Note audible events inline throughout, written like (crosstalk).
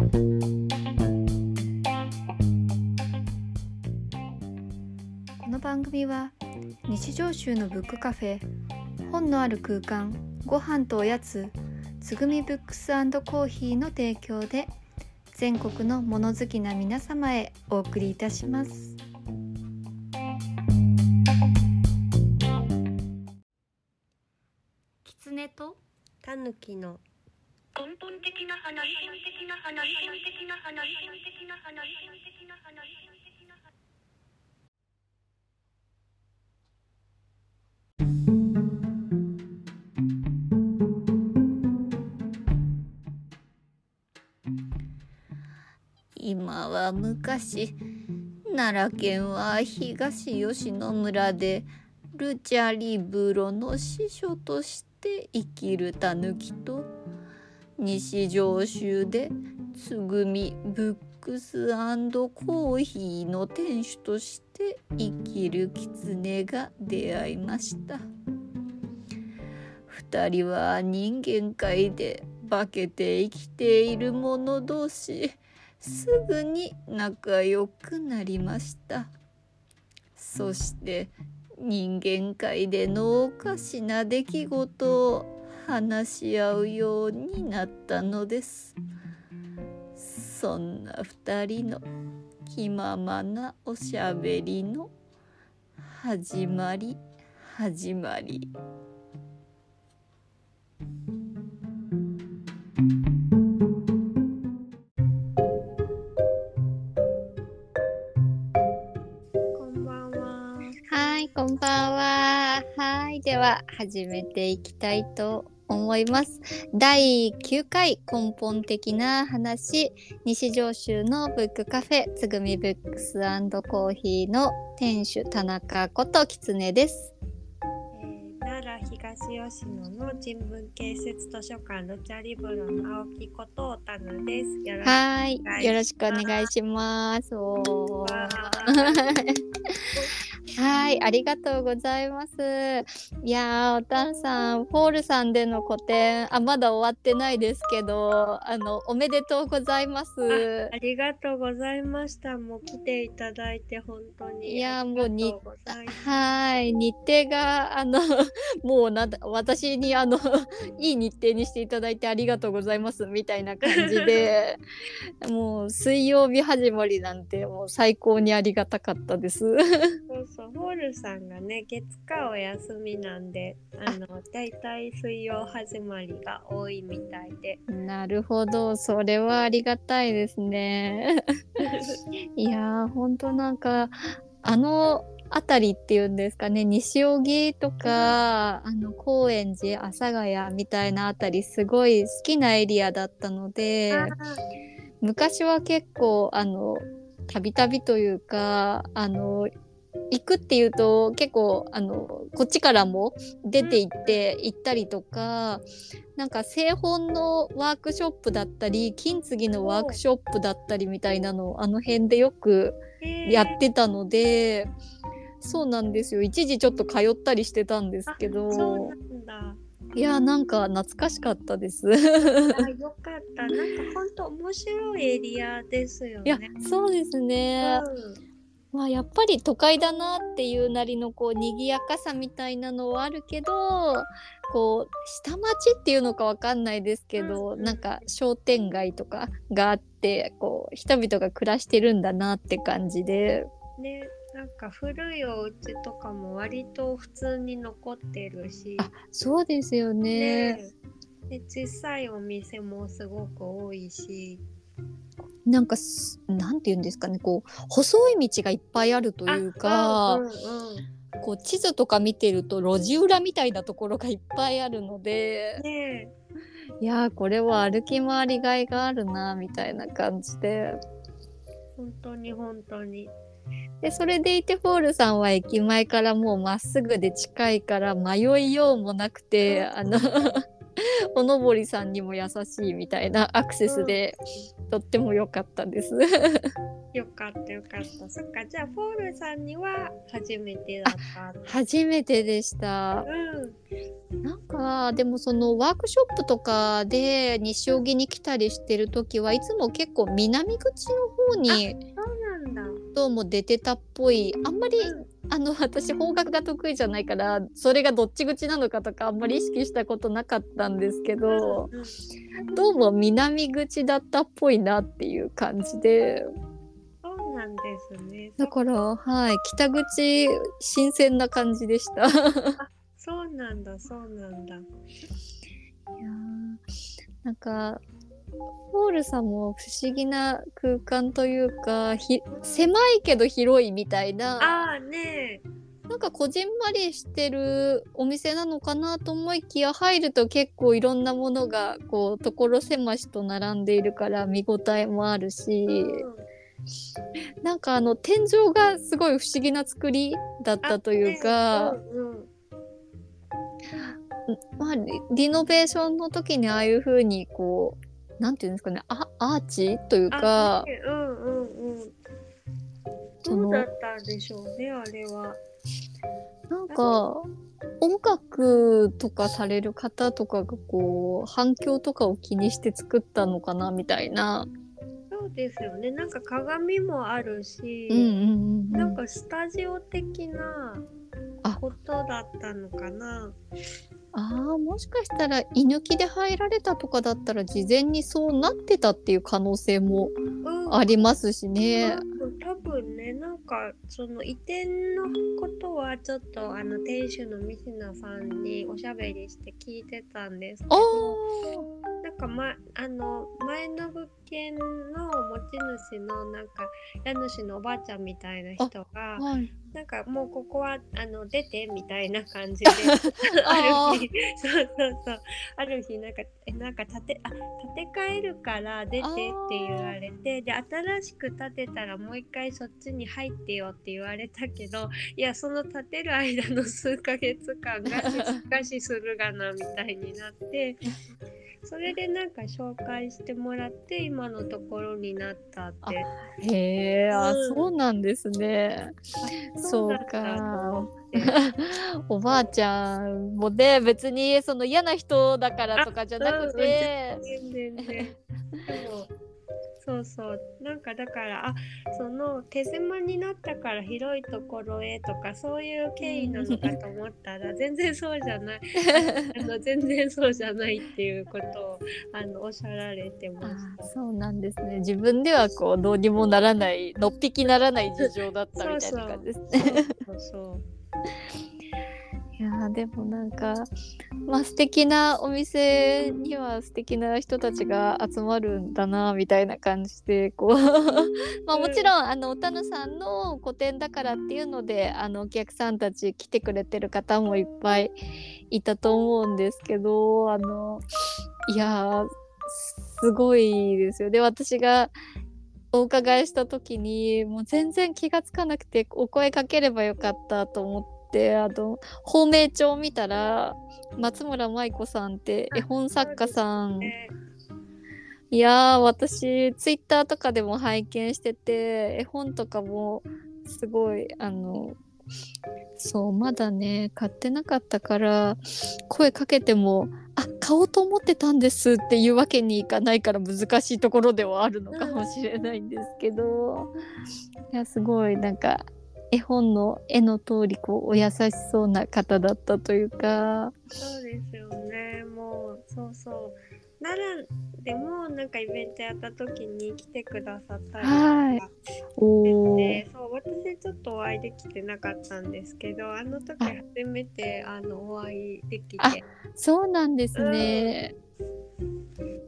この番組は日常州のブックカフェ本のある空間ご飯とおやつつぐみブックスコーヒーの提供で全国の物好きな皆様へお送りいたします。キツネとタヌキの根本的な話的な話的な話的な話的な話的な話今は昔奈良県は東吉野村でルチャリブロの司書として生きるタヌキと西上州でつぐみブックスコーヒーの店主として生きるキツネが出会いました。二人は人間界で化けて生きている者同士すぐに仲良くなりました。そして人間界でのおかしな出来事を話し合うようになったのです。そんな2人の気ままなおしゃべりの始まり始まり。こんばんは。はい、では始めていきたいと思います。第9回根本的な話、西上州のブックカフェつぐみブックスコーヒーの店主田中こときつねです。えー奈良東吉野の人文建設図書館ルチャリブロの青木ことタヌですよろしくはいお願いします、はい、ありがとうございます。いやー、おたんさん、ポールさんでの個展、あ、まだ終わってないですけど、あの、おめでとうございますあ。りがとうございましたもう来ていただいて本当にいやもうにはい、日程が、あの、(laughs) もうなんだ、私に、あの、(laughs) いい日程にしていただいてありがとうございます、みたいな感じで、(laughs) もう、水曜日始まりなんて、もう最高にありがたかったです。そうそうホールさんがね月火お休みなんであのだいたい水曜始まりが多いみたいで。なるほど、それはありがたいですね。(laughs) いやー、ほんとなんか、あの辺りっていうんですかね、西荻とか、あの、高円寺、阿佐ヶ谷みたいなあたり、すごい好きなエリアだったので、昔は結構、あの、たびたびというか、あの、行くっていうと結構あのこっちからも出て行って行ったりとかなんか製本のワークショップだったり金継ぎのワークショップだったりみたいなのをあの辺でよくやってたので、そうなんですよ一時ちょっと通ったりしてたんですけどいやなんか懐かしかったです。あよかった。なんか本当面白いエリアですよいやね。そうですね、まあやっぱり都会だなっていうなりのこう賑やかさみたいなのはあるけどこう下町っていうのかわかんないですけど、なんか商店街とかがあってこう人々が暮らしてるんだなって感じで。うん、ね、なんか古いお家とかも割と普通に残ってるし、あそうですよね。ね。で小さいお店もすごく多いし、なんかすなんて言うんですかねこう細い道がいっぱいあるというか、あうんうんうんこう地図とか見てると路地裏みたいなところがいっぱいあるので。ねいやーこれは歩き回りがいがあるなみたいな感じで本当に本当に。でそれでいてフォールさんは駅前からもうまっすぐで近いから迷いようもなくてあの (laughs) おのぼりさんにも優しいみたいなアクセスでとっても良かったです。(laughs) よかったよかった。そっか、じゃあフォールさんには初めてだった。初めてでした。うん。なんかでもそのワークショップとかで西荻に来たりしてる時はいつも結構南口の方にそうなんだ。どうも出てたっぽいあんまりあの (laughs) 私方角が得意じゃないからそれがどっち口なのかとかあんまり意識したことなかったんですけどうんどうも南口だったっぽいなっていう感じでそうなんですね。だからはい北口新鮮な感じでした。いそうなんだ、そうなんだ。やーなんかポールさんも不思議な空間というかひ狭いけど広いみたいなああね。なんかこじんまりしてるお店なのかなと思いきや入ると結構いろんなものがこう所狭しと並んでいるから見応えもあるしうん。なんかあの天井がすごい不思議な作りだったというか、うんうん。まあリリノベーションの時にああいう風にこうなんていうんですかねあアーチというかうんうんうん。どうだったんでしょうね、あれは。なんか音楽とかされる方とかがこう反響とかを気にして作ったのかなみたいな。そうですよね。なんか鏡もあるし、うんうんうんうんなんかスタジオ的なあことだったのかな。あーもしかしたら居抜きで入られたとかだったら事前にそうなってたっていう可能性もうん。ありますしね。うん多分ねなんかその移転のことはちょっとあの店主のミシナさんにおしゃべりして聞いてたんですけあどーなんか、ま、あの前の物件の持ち主のなんか家主のおばあちゃんみたいな人がはい、なんかもうここはあの出てみたいな感じで (laughs) あある日そうそうそう。ある日なんかえなんか建てあ建て替えるから出てって言われてで新しく建てたらもう一回そっちに入ってよって言われたけどいやその建てる間の数ヶ月間がしかしするがなみたいになってそれでなんか紹介してもらって今のところになったって。へえ、あ、うんそうなんですね。そうか。(laughs) おばあちゃんもね別にその嫌な人だからとかじゃなくて、全然全然でもそうそう。なんかだからあその手狭になったから広いところへとかそういう経緯なのかと思ったら全然そうじゃない。(laughs) あの全然そうじゃないっていうことをあのおっしゃられてましあそうなんですね。自分ではこうどうにもならないのっぴきならない事情だったみたいな感じですね。た。そうそう。いやーでもなんかまあ素敵なお店には素敵な人たちが集まるんだなみたいな感じでこうまあもちろんあのおたぬさんの個展だからっていうのであのお客さんたち来てくれてる方もいっぱいいたと思うんですけどあのいやーすごいですよ。ね私がお伺いした時にもう全然気がつかなくてお声かければよかったと思ってあの芳名帳を見たら松村舞子さんって絵本作家さん。ね。いやー私ツイッターとかでも拝見してて絵本とかもすごいあのそうまだね買ってなかったから声かけても「あ買おうと思ってたんです」っていうわけにいかないから難しいところではあるのかもしれないんですけど。いやすごいなんか絵本の絵の通りこうお優しそうな方だったというか。そうですよね。もうそうそう。奈良でもなんかイベントやった時に来てくださったりとかはい。おー。でそう私ちょっとお会いできてなかったんですけどあの時あ。初めてあのお会いできあてそうなんですね。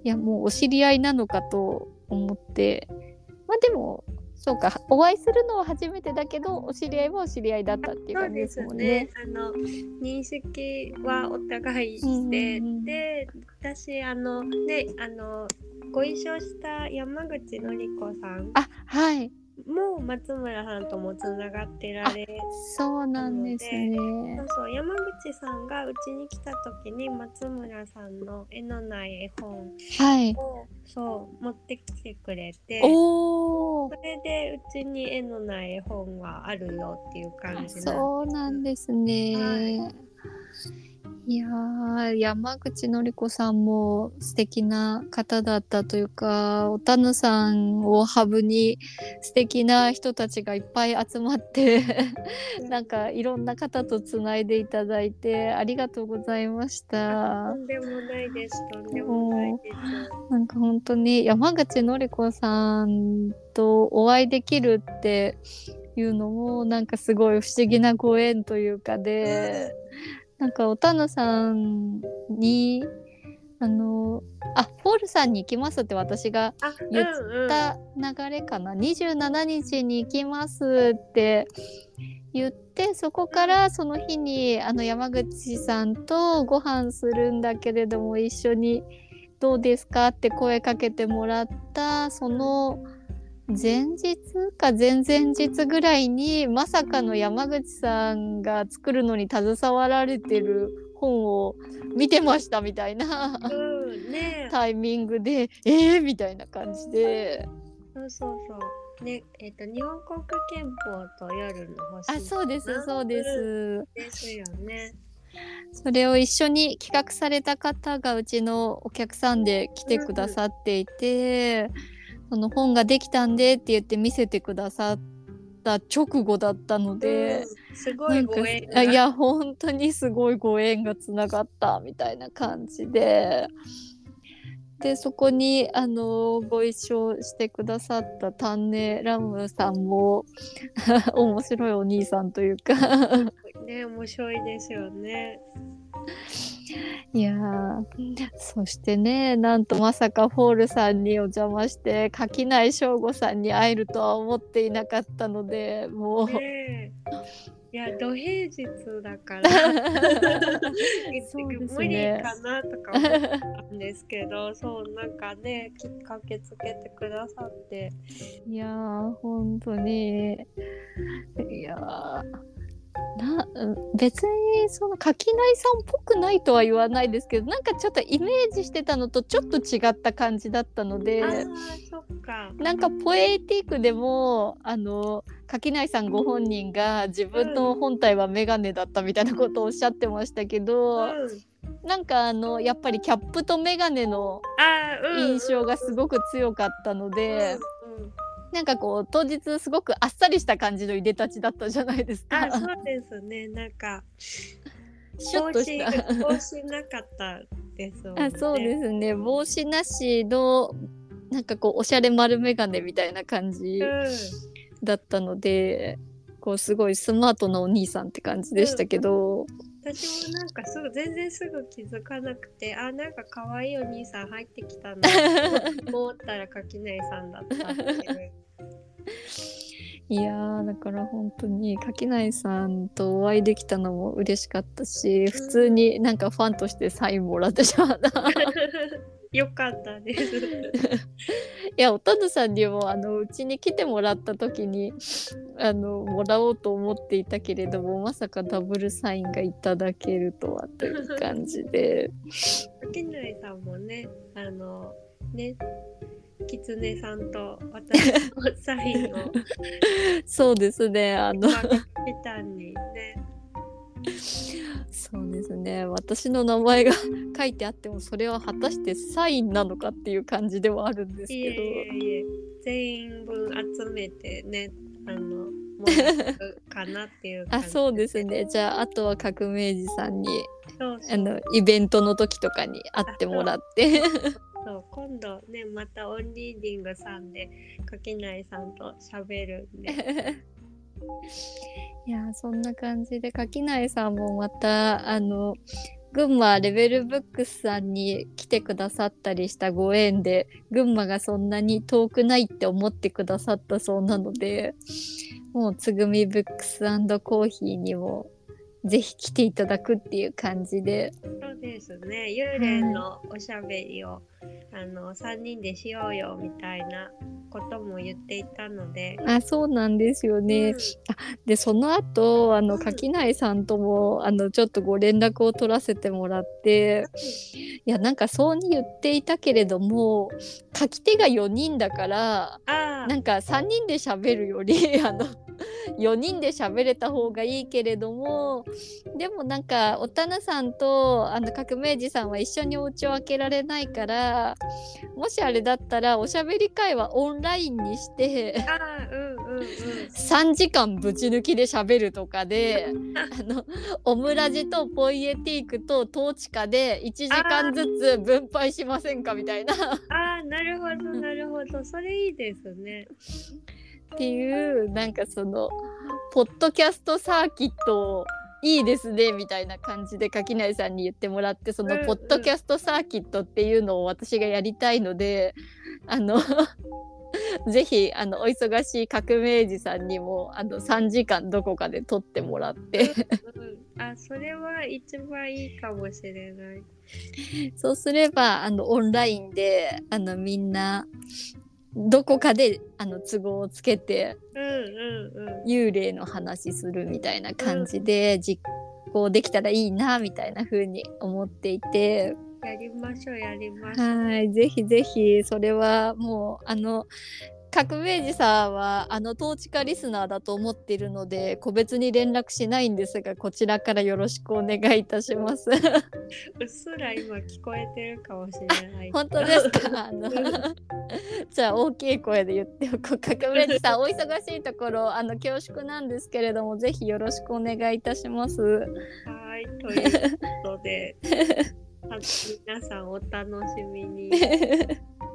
いやもうお知り合いなのかと思って。まあでもそうかお会いするのは初めてだけどお知り合いはお知り合いだったっていう感じでですもんね。すね。あの認識はお互いして、うんで私あのねあのご一緒した山口のり子さん。あはいも松村さんともつながってられそうなんですね。そうそう山口さんがうちに来た時に松村さんの絵のない絵本はい。をそう持ってきてくれておおそ。れでうちに絵のない絵本があるよっていう感じそうなんですね。はいいいやー山口のり子さんも素敵な方だったというかおたぬさんをハブに素敵な人たちがいっぱい集まってなんかいろんな方とつないでいただいてありがとうございましたと。んでもないです。とんでもないです。なんか本当に山口のり子さんとお会いできるっていうのもなんかすごい不思議なご縁というかで。なんかおたぬさんにあのあフォールさんに行きますって私があ、言っうんうん。た流れかな、27日に行きますって言ってそこからその日にあの山口さんとご飯するんだけれども一緒にどうですかって声かけてもらったその前日か前々日ぐらいにまさかの山口さんが作るのに携わられてる本を見てましたみたいなうん、ね (laughs) タイミングでえーみたいな感じでそうそうそう。ね、えっ、と、日本国憲法と夜の星。あそうですそうで。すですよね。それを一緒に企画された方がうちのお客さんで来てくださっていてその本ができたんでって言って見せてくださった直後だったので。うん、すごないご縁が。あいや本当にすごいご縁がつながったみたいな感じででそこにあのご一緒してくださったタンネラムさんも (laughs) 面白いお兄さんというかね、面白いですよね。いやーそしてねなんとまさかフォールさんにお邪魔して垣内翔吾さんに会えるとは思っていなかったのでもう。いや、土平日だから。(laughs) 無理かなとか思ったんですけど、そう、なんかね、き駆けつけてくださって。いやー本当にいやーなうん別にその垣内さんっぽくないとは言わないですけどなんかちょっとイメージしてたのとちょっと違った感じだったのでああ、そっか。なんかポエティックでもあの垣内さんご本人が自分の本体はメガネだったみたいなことをおっしゃってましたけど、うん、なんかあのやっぱりキャップとメガネの印象がすごく強かったので。うんうんなんかこう当日すごくあっさりした感じのいでたちだったじゃないですか。あ、そうですね。なんか、シュッとした。帽子なかったですもんね。あそうですね帽子なしのなんかこうおしゃれ丸眼鏡みたいな感じうん。だったので、こうすごいスマートなお兄さんって感じでしたけど、私もなんかすぐ全然すぐ気づかなくてあなんか可愛いお兄さん入ってきたなと (laughs) 思ったら垣内さんだったっていういやーだから本当に垣内さんとお会いできたのも嬉しかったし普通になんかファンとしてサインもらってしまった。(laughs) (laughs) よかったです。(laughs) いやおたぬさんにもあのうちに来てもらった時にあのもらおうと思っていたけれどもまさかダブルサインがいただけるとはという感じで。(laughs) 垣内さんもねあのね狐さんと私のサインをそうですねあの。まあピタンにねそうですね。私の名前が書いてあってもそれは果たしてサインなのかっていう感じではあるんですけど。えいえ。全員分集めてねあのもらうかなっていうあそうですね。じゃああとは革命児さんにあのイベントの時とかに会ってもらって。そう。今度ねまたオンリーディングさんで垣内さんと喋るんで (laughs) いやそんな感じで垣内さんもまたあの群馬レベルブックスさんに来てくださったりしたご縁で群馬がそんなに遠くないって思ってくださったそうなのでもうつぐみブックスコーヒーにもぜひ来ていただくっていう感じで。そうですね。幽霊のおしゃべりを、あの3人でしようよみたいなことも言っていたので、あそうなんですよね。うん。でその後あのうん。垣内さんともあのちょっとご連絡を取らせてもらって。いやなんかそうに言っていたけれども書き手が4人だからああ。なんか3人で喋るより (laughs) あの4人で喋れた方がいいけれどもでもなんかおたなさんとあの革命児さんは一緒にお家を開けられないからもしあれだったらおしゃべり会はオンラインにしてうんうんうん。3時間ぶち抜きで喋るとかで (laughs) あのオムラジとポイエティークとトーチカで1時間ずつ分配しませんかみたいな。ああなるほどなるほど。それいいですね。っていうなんかそのポッドキャストサーキットいいですねみたいな感じで垣内さんに言ってもらってそのポッドキャストサーキットっていうのを私がやりたいのであの (laughs) ぜひあのお忙しい革命児さんにもあの3時間どこかで撮ってもらって。うん。あそれは一番いいかもしれない。そうすればあのオンラインであのみんなどこかであの都合をつけてうんうんうん。幽霊の話するみたいな感じで実行できたらいいなみたいな風に思っていて。やりましょうやりましょう。はいぜひぜひそれはもうあの革命児さんはあの統治下リスナーだと思っているので個別に連絡しないんですがこちらからよろしくお願いいたします。うっすら今聞こえてるかもしれない。本当ですか？あの (laughs) じゃあ大きい声で言っておこう。革命児さんお忙しいところあの恐縮なんですけれどもぜひよろしくお願いいたします。はいということで。(laughs) あ皆さんお楽しみに (laughs)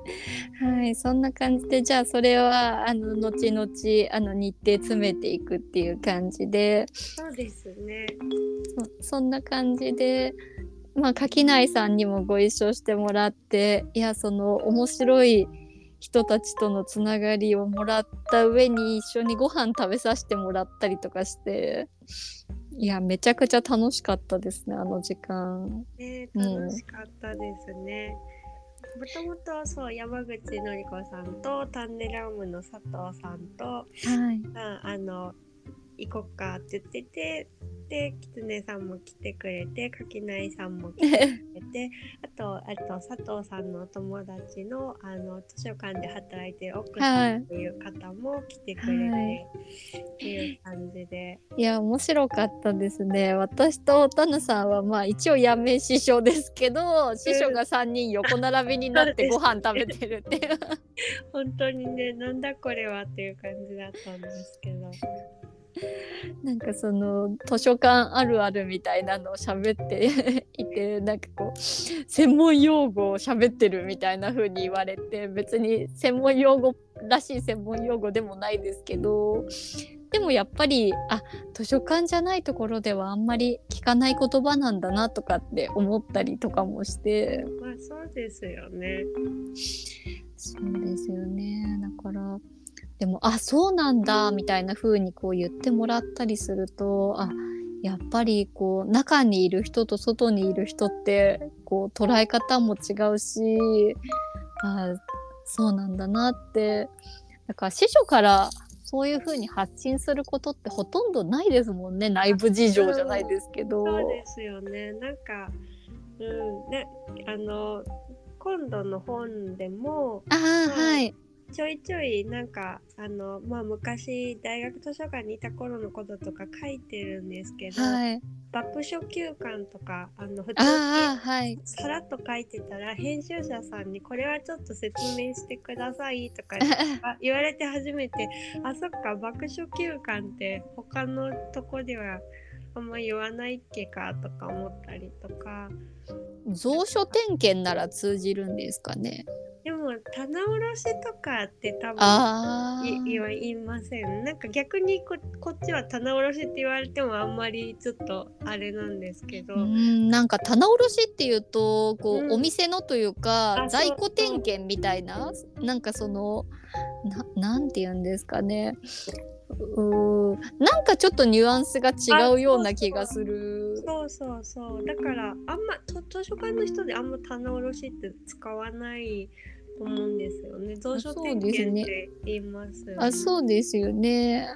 はい、そんな感じでじゃあそれはあの後々あの日程詰めていくっていう感じでそうですねそそんな感じで、まあ、垣内さんにもご一緒してもらっていやその面白い人たちとのつながりをもらった上に一緒にご飯食べさせてもらったりとかしていやめちゃくちゃ楽しかったですねあの時間。ねうん楽しかったですね。もともとそう山口のり子さんとタンネラムの佐藤さんとはい、ああの行こっかって言っててで狐さんも来てくれて垣内さんも来てくれて (laughs) あとあと佐藤さんのお友達のあの図書館で働いてる奥さんっていう方も来てくれて、はいっていう感じで。いや面白かったですね。私とタヌさんはまあ一応やめ師匠ですけど師匠が3人横並びになってご飯食べてるっていう。(laughs) 本当にねなんだこれはっていう感じだったんですけど。(laughs) なんかその図書館あるあるみたいなのを喋っていてなんかこう専門用語を喋ってるみたいな風に言われて別に専門用語らしい専門用語でもないですけどでもやっぱりあ図書館じゃないところではあんまり聞かない言葉なんだなとかって思ったりとかもしてまあそうですよね。そうですよねだからでもあそうなんだみたいな風にこう言ってもらったりするとあやっぱりこう中にいる人と外にいる人ってこう捉え方も違うしあそうなんだなって。だから師匠からそういう風に発信することってほとんどないですもんね。内部事情じゃないですけど。そうですよね。なんか、うん、ね、あの、今度の本でも、あーはいちょいちょいなんか、あの、まあ昔、大学図書館にいた頃のこととか書いてるんですけど、はい。爆書休館とか、あの、普通にはい。さらっと書いてたら、編集者さんにこれはちょっと説明してくださいとかあ言われて初めてあそっか爆書休館って他のとこではあんま言わないっけかとか思ったりとか。蔵書点検なら通じるんですかね。でも棚卸しとかって多分言いません。なんか逆にここっちは棚卸しって言われてもあんまりちょっとあれなんですけど、うんなんか棚卸しっていうとこう、うん。お店のというかあ在庫点検みたいななんかそのななんて言うんですかね。うーなんかちょっとニュアンスが違うような気がする。そうそうそう。だからあんまと図書館の人であんま棚卸しって使わないと思うんですよね。蔵書点検って言いますよね。あそうですよね。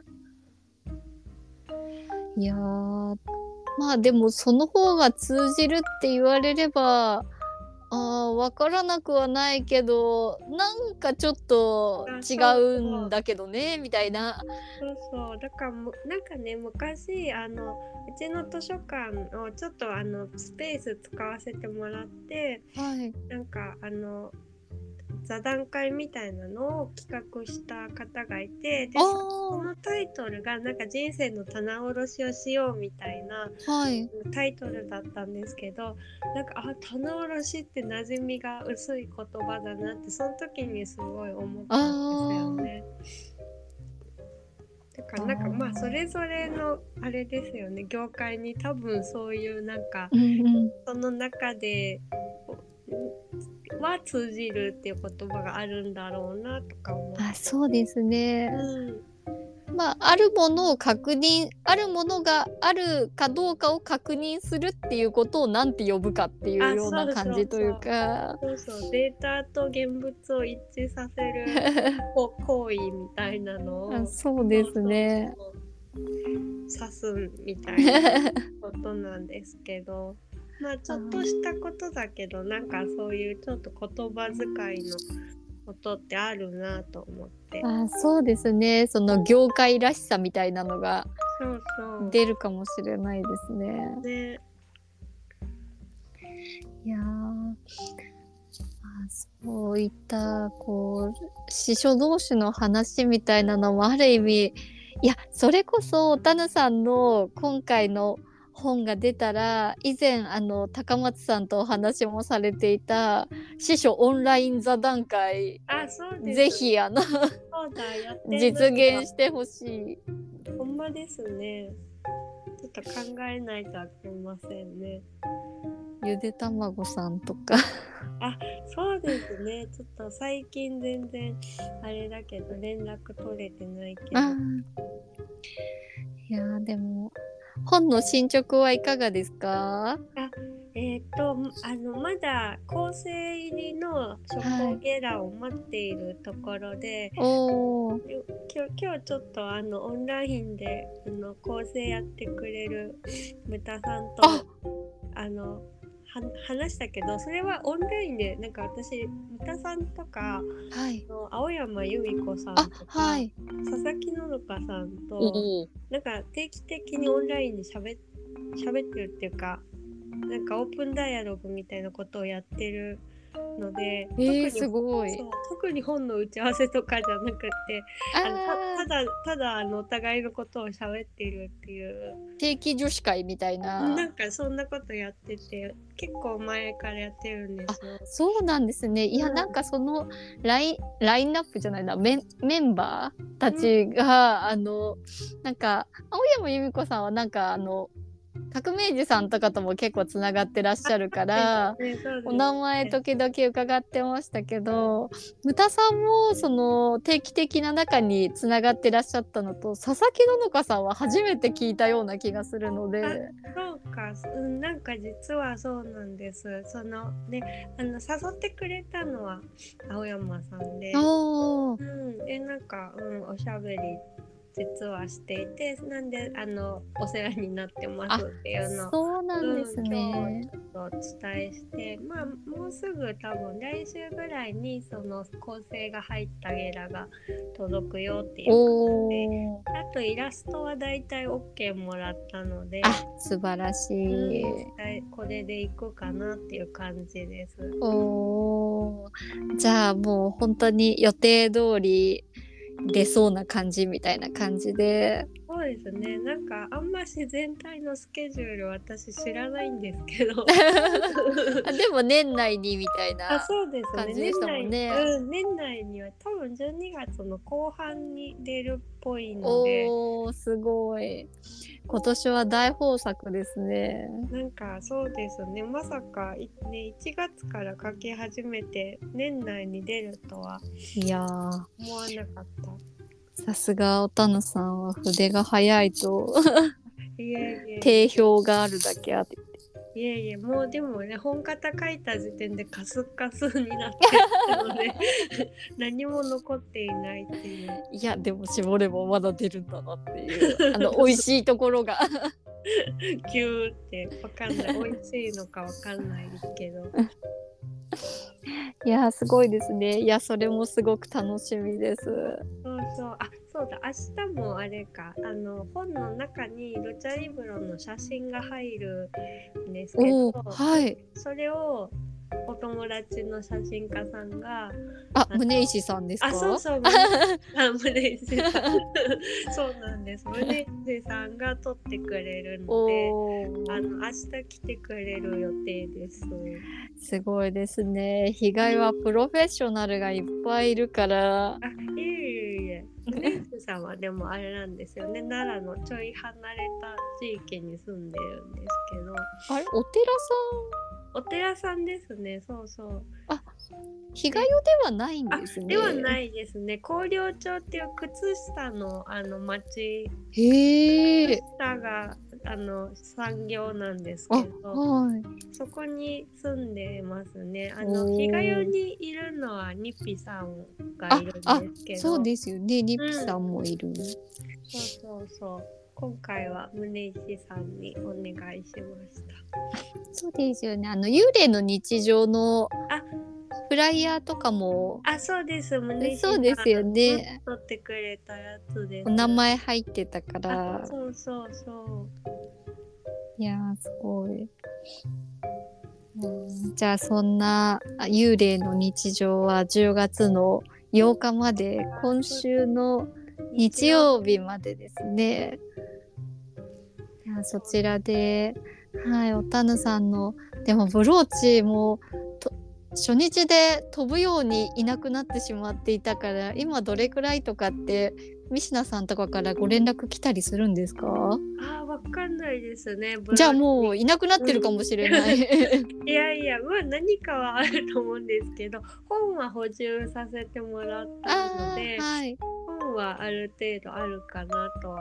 いやーまあでもその方が通じるって言われればあーわからなくはないけどなんかちょっと違うんだけどねみたいな。そうそう。だからむなんかね昔あのうちの図書館をちょっとあのスペース使わせてもらってはい。なんかあの座談会みたいなのを企画した方がいてであそのタイトルがなんか人生の棚卸しをしようみたいなーはい。タイトルだったんですけどなんかあ棚卸しって馴染みが薄い言葉だなってその時にすごい思ったんですよね。だからなんかまあそれぞれのあれですよね。業界に多分そういうなんかうんうん。その中では通じるっていう言葉があるんだろうなとか思う。あそうですね。うん、まああるものを確認あるものがあるかどうかを確認するっていうことをなんて呼ぶかっていうあような感じというか。そうそうデータと現物を一致させる (laughs) 行為みたいなのをあそうですね。指すみたいなことなんですけどまあちょっとしたことだけどなんかそういうちょっと言葉遣いのことってあるなと思って。あそうですね。その業界らしさみたいなのがそうそう。出るかもしれないですね。ね。いやそういったこう司書同士の話みたいなのもある意味いやそれこそタヌさんの今回の本が出たら以前あの高松さんとお話もされていた司書オンライン座談会あそうぜひあの実現してほしい。ほんまですね。ちょっと考えないとあきませんね。ゆでたまごさんとか。そうですね。ちょっと最近全然あれだけど連絡取れてないけど。いやーでも本の進捗はいかがですか？えっ、とあのまだ構成入りの初稿ゲラを待っているところで、おー。今日今日ちょっとあのオンラインであの構成やってくれるムタさんとああのは話したけどそれはオンラインでなんか私ムタさんとかはい。あの青山由美子さんあとか、はい。佐々木ののかさんとなんか定期的にオンラインで喋っ喋ってるっていうかなんかオープンダイアログみたいなことをやってるので、えー、特にすごい。そう特に本の打ち合わせとかじゃなくてあのただただあのお互いのことを喋ってるっていう。ー定期女子会みたいな。なんかそんなことやってて結構前からやってるんですよ。そうなんですね。いやうん。なんかそのラインラインナップじゃないな。メンメンバーたちが、あのなんか青山由美子さんはなんかあの革命児さんとかとも結構つながってらっしゃるから。ね (laughs) そうですお名前時々伺ってましたけど、ムタさんもその定期的な中につながってらっしゃったのと佐々木ののかさんは初めて聞いたような気がするので、そうか、うん、なんか実はそうなんです。そのね、あの誘ってくれたのは青山さんで、うん、でなんか、うん、おしゃべり実はしていて、なんであのお世話になってますっていうのを。そうなんですうん。ちょっとお伝えしてまあもうすぐ多分来週ぐらいにその構成が入ったゲラが届くよっていうおでーあとイラストはだいたい OK もらったのであ素晴らしい。うんはいこれでいくかなっていう感じです。おーじゃあもう本当に予定通り出そうな感じみたいな感じで。そうですね。なんかあんまし全体のスケジュール私知らないんですけど。(laughs) あでも年内にみたいな。あ、そうですね。感じでしたもんね年内うん、年内には多分12月の後半に出るっぽいので、おーすごい。今年は大豊作ですね。なんかそうですね。まさかいね1月から書き始めて年内に出るとはいやー思わなかった。さすがおたぬさんは筆が早いといえいえ。定評があるだけあって。いえいえ、もうでもね、本型書いた時点でカスッカスになってるので、(laughs) 何も残っていないっていう。いやでも絞ればまだ出るんだなっていうあの美味しいところが。(laughs) ギューってわかんない。美味しいのかわかんないですけど。いやすごいですね。いやそれもすごく楽しみです。そうそうあそうだ明日もあれかあの本の中にルチャリブロの写真が入るんですけおどおはい。それをお友達の写真家さんがあ宗石さんですか？あそうそうあ宗石さん (laughs) (laughs) そうなんです宗石さんが撮ってくれるので。あの明日来てくれる予定です。すごいですね。被害はプロフェッショナルがいっぱいいるから。あいえいえいえ宗石さんはでもあれなんですよね奈良のちょい離れた地域に住んでるんですけどあれ？お寺お寺さんですねそうそうさん被害ではないんあですね。。ではないいですね広陵町っていう靴下のあの町へえ。下があの産業なんですあけどはい。そこに住んでますねあの日が代にいるのはニッピさんがいるんですけどそうですよね。リピさんもいる。そうそうそう今回は宗石さんにお願いしましたそうですよね。あの幽霊の日常のあフライヤーとかもあそうです宗石さんそうですよね撮ってくれたやつですお名前入ってたかあら。そうそうそういやーすごい。うんじゃあそんなあ幽霊の日常は10月の8日まで今週の日曜日までですね。そちらで、はい、おたぬさんのでもブローチもと初日で飛ぶようにいなくなってしまっていたから今どれくらいとかってミシナさんとかからご連絡来たりするんですか？あわかんないですねじゃあもういなくなってるかもしれない。いやいやまあ何かはあると思うんですけど本は補充させてもらったのあでーはい。本はある程度あるかなとは、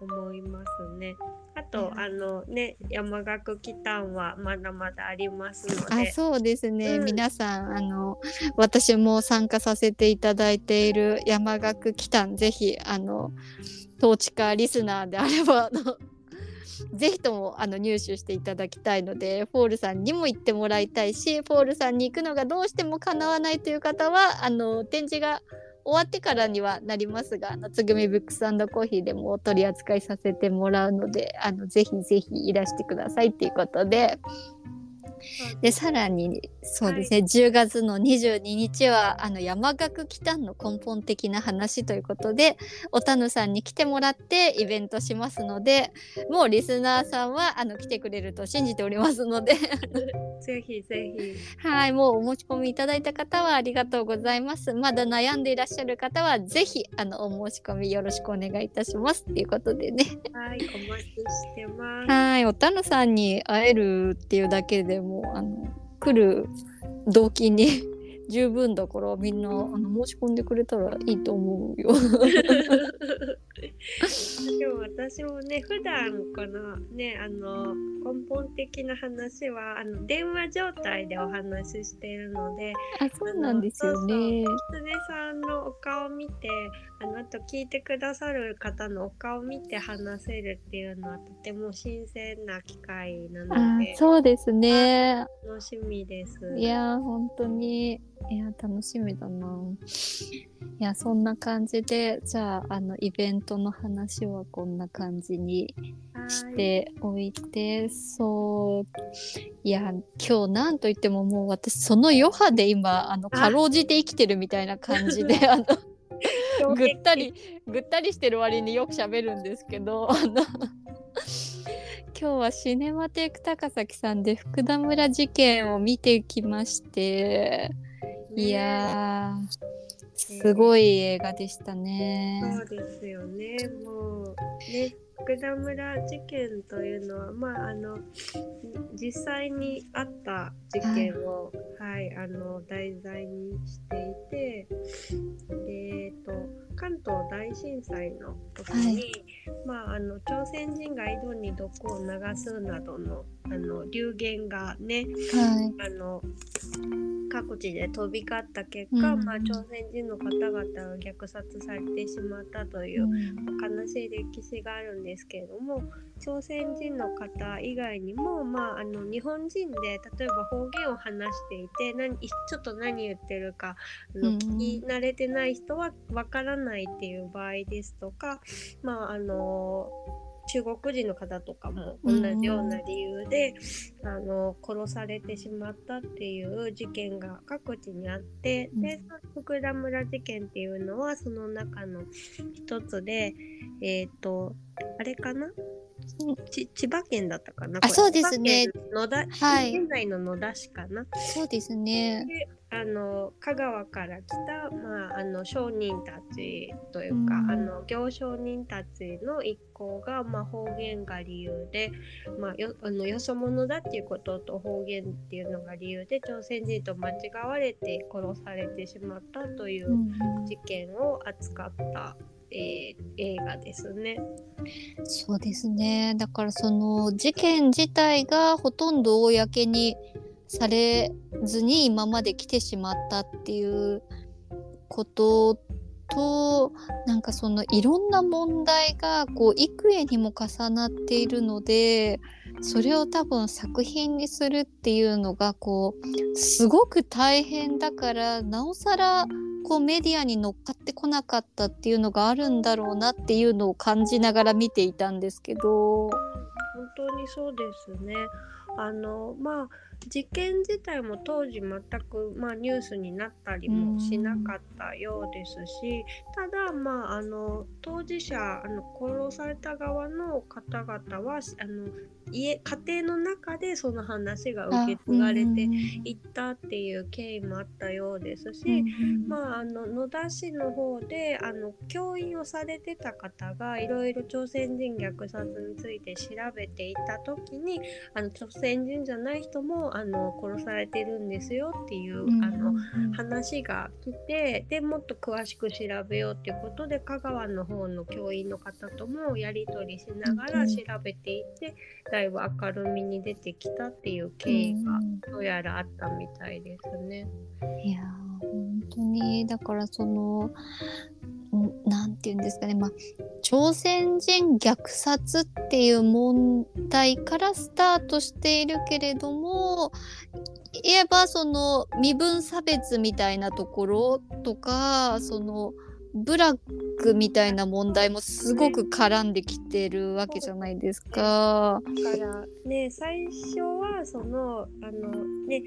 うん、思いますね。あと、うん。あのね山岳祈祷はまだまだありますのあでそうですね、うん。皆さんあの私も参加させていただいている山岳祈祷ぜひあの統治家リスナーであればあの (laughs) ぜひともあの入手していただきたいのでフォールさんにも行ってもらいたいしフォールさんに行くのがどうしても叶わないという方はあの展示が終わってからにはなりますが、あのつぐみブックスコーヒーでもお取り扱いさせてもらうので、あのぜひぜひいらしてくださいっていうことで、でさらにそうですね、10月の22日はあの山岳祈祷の根本的な話ということでおたぬさんに来てもらってイベントしますのでもうリスナーさんはあの来てくれると信じておりますので。(laughs) ぜひぜひ。はいもうお持ち込みいただいた方はありがとうございます。まだ悩んでいらっしゃる方はぜひあのお申し込みよろしくお願いいたしますっていうことでね。はいお待ちしてます。はいおたぬさんに会えるっていうだけでもあの来る動機に (laughs) 十分だからみんなあの申し込んでくれたらいいと思うよ。でも私もね普段このねあの根本的な話はあの電話状態でお話ししているのであそうなんですよね。狐さんのお顔を見てあのあと聞いてくださる方のお顔を見て話せるっていうのはとても新鮮な機会なあのでそうですね。楽しみです。いやー本当にいや楽しみだな。いやそんな感じでじゃああのイベントの話はこんな感じにしはいておいてそういや今日なんといってももう私その余波で今あのかろうじて生きてるみたいな感じであの (laughs) ぐったりぐったりしてる割によく喋るんですけどあの今日はシネマテイク高崎さんで福田村事件を見てきましていやーすごい映画でしたね。そうですよね。もうね、福田村事件というのは、まああの実際にあった事件を、はい、あの題材にしていて、でえっと関東大震災の時に、まああの朝鮮人が井戸に毒を流すなどのあの流言がね、はい。あの各各地で飛び交った結果、うん。まあ、朝鮮人の方々が虐殺されてしまったという悲しい歴史があるんですけれども朝鮮人の方以外にも、まあ、あの日本人で例えば方言を話していて何ちょっと何言ってるかあのうん聞き慣れてない人はわからないっていう場合ですとか、まああの中国人の方とかも同じような理由で、あの殺されてしまったっていう事件が各地にあって、で福田村事件っていうのはその中の一つでえっ、とあれかな？ち千葉県だったかな？あそうですね。野田、はい。現在の野田市かな？そうですね。であの香川から来た、まあ、あの商人たちというか、うん。あの行商人たちの一行が、まあ、方言が理由で、まあ、よあのよそ者だっていうことと方言っていうのが理由で朝鮮人と間違われて殺されてしまったといううん。事件を扱った、えー映画ですね。そうですね。だからその事件自体がほとんど公にされずに今まで来てしまったっていうこととなんかそのいろんな問題がこう幾重にも重なっているのでそれを多分作品にするっていうのがこうすごく大変だからなおさらこうメディアに乗っかってこなかったっていうのがあるんだろうなっていうのを感じながら見ていたんですけど。本当にそうですね。あのまあ事件自体も当時全く、まあ、ニュースになったりもしなかったようですし、ただまああの当事者あの殺された側の方々はあの家家庭の中でその話が受け継がれていったっていう経緯もあったようですし、まあ、あの野田市の方であの教員をされてた方がいろいろ朝鮮人虐殺について調べていた時にあの朝鮮人じゃない人もあの殺されてるんですよっていう、あの話が来てでもっと詳しく調べようっていうことで香川の方の教員の方ともやり取りしながら調べていってだいぶ明るみに出てきたっていう経緯がどうやらあったみたいですね。いやー本当にだからそのんなんて言うんですかねまあ朝鮮人虐殺っていう問題からスタートしているけれども言えばその身分差別みたいなところとかそのブラックみたいな問題もすごく絡んできてるわけじゃないですか。だからね最初はそのあのね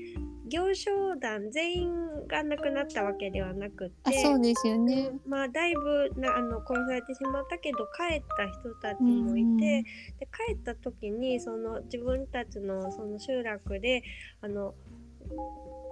行商団全員が亡くなったわけではなくてあそうですよね。まあだいぶなあの殺されてしまったけど帰った人たちもいて、うんで帰った時にその自分たちのその集落であの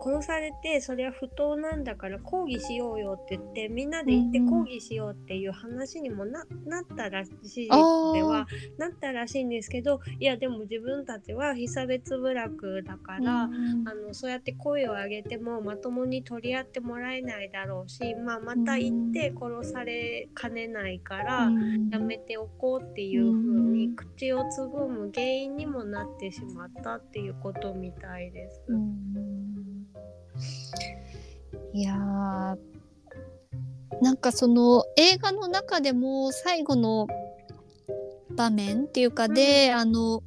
殺されてそれは不当なんだから抗議しようよって言ってみんなで行って抗議しようっていう話にもななったらしいでは。なったらしいんですけどいやでも自分たちは被差別部落だから、うんあのそうやって声を上げてもまともに取り合ってもらえないだろうし、まあ、また行って殺されかねないから、うん。やめておこうっていう風に口をつぐむ原因にもなってしまったっていうことみたいです。うんいやーなんかその映画の中でも最後の場面っていうかで、あの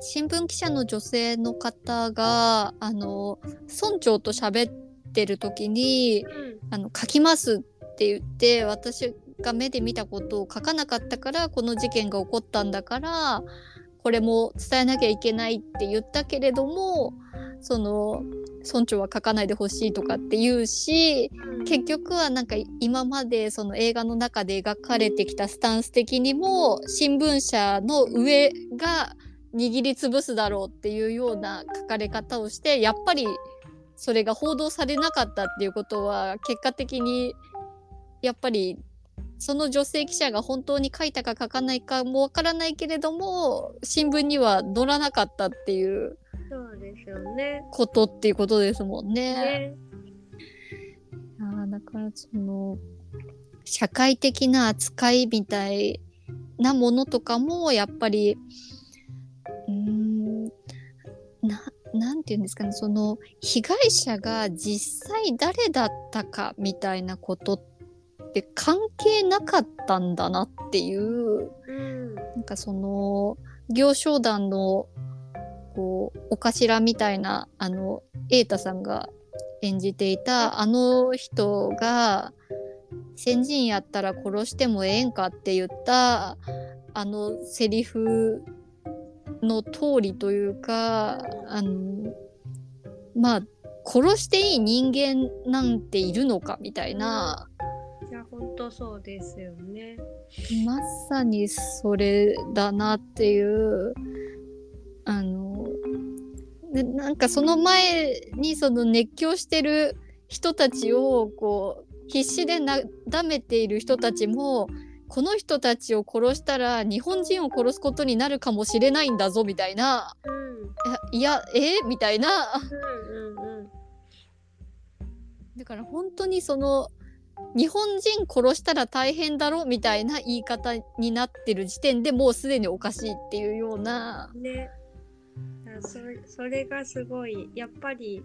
新聞記者の女性の方があの村長と喋ってる時にあの書きますって言って私が目で見たことを書かなかったからこの事件が起こったんだからこれも伝えなきゃいけないって言ったけれどもその村長は書かないでほしいとかって言うしうん。結局はなんか今までその映画の中で描かれてきたスタンス的にも新聞社の上が握りつぶすだろうっていうような書かれ方をしてやっぱりそれが報道されなかったっていうことは結果的にやっぱりその女性記者が本当に書いたか書かないかもわからないけれども新聞には載らなかったっていうそうですよね。ことっていうことですもんね。ねあーだからその社会的な扱いみたいなものとかもやっぱりうーんななんていうんですかねその被害者が実際誰だったかみたいなことって関係なかったんだなっていううんなんかその行商団のこうお頭みたいなあの瑛太さんが演じていたあの人が先人やったら殺してもええんかって言ったあのセリフの通りというかあのまあ殺していい人間なんているのかみたいないや本当そうですよね。まさにそれだなっていうあのでなんかその前にその熱狂してる人たちをこう必死でなだめている人たちもこの人たちを殺したら日本人を殺すことになるかもしれないんだぞみたいな。うん。いやいやえ？みたいな。うんうんうん。だから本当にその日本人殺したら大変だろみたいな言い方になってる時点でもうすでにおかしいっていうような。ね。だそれそれがすごいやっぱり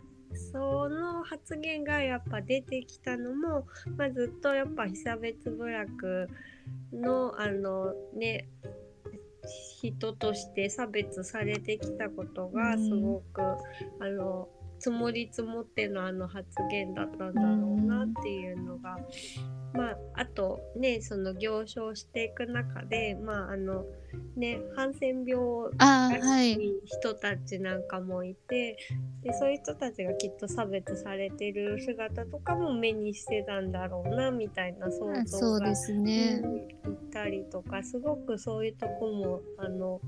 その発言がやっぱ出てきたのも、まあ、ずっとやっぱ被差別部落のあのね人として差別されてきたことがうんすごく、あの積もり積もってのあの発言だったんだろうなっていうのが、まああとねその行商していく中でまああのねハンセン病らしはいい人たちなんかもいて、でそういう人たちがきっと差別されてる姿とかも目にしてたんだろうなみたいな想像がそうですね。たりとかすごくそういうとこもあの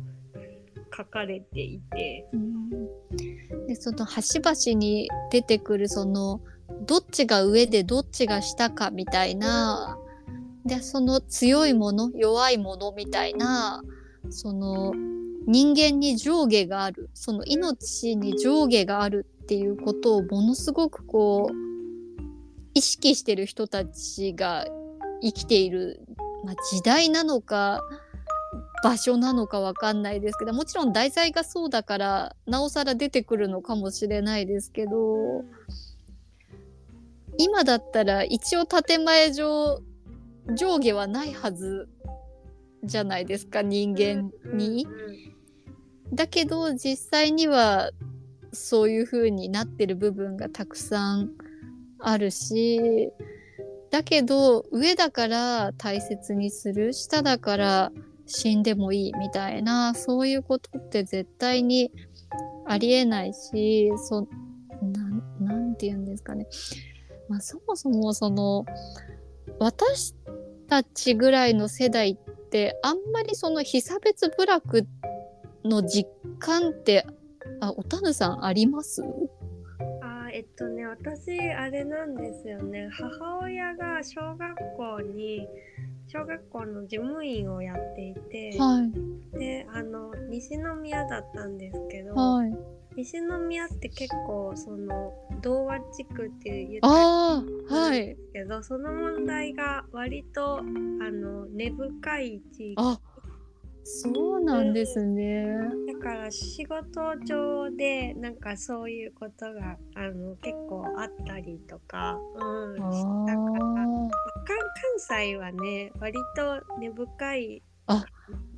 書かれていて。うんでその端々に出てくるそのどっちが上でどっちが下かみたいなでその強いもの弱いものみたいなその人間に上下があるその命に上下があるっていうことをものすごくこう意識してる人たちが生きている、まあ、時代なのか場所なのかわかんないですけどもちろん題材がそうだからなおさら出てくるのかもしれないですけど今だったら一応建前上上下はないはずじゃないですか人間に。だけど実際にはそういう風になってる部分がたくさんあるしだけど上だから大切にする下だから死んでもいいみたいなそういうことって絶対にありえないしそなんて言うんですかね、まあ、そもそもその私たちぐらいの世代ってあんまりその被差別部落の実感ってあおたぬさんあります？えっとね私あれなんですよね。母親が小学校に小学校の事務員をやっていて、はい。であの西宮だったんですけど、はい。西宮って結構その童話地区って言ったんいですけど、その問題が割とあの根深い地域あそうなんですね。だから仕事上でなんかそういうことがあの結構あったりとか、うん、したあから関西はね割と根深いあ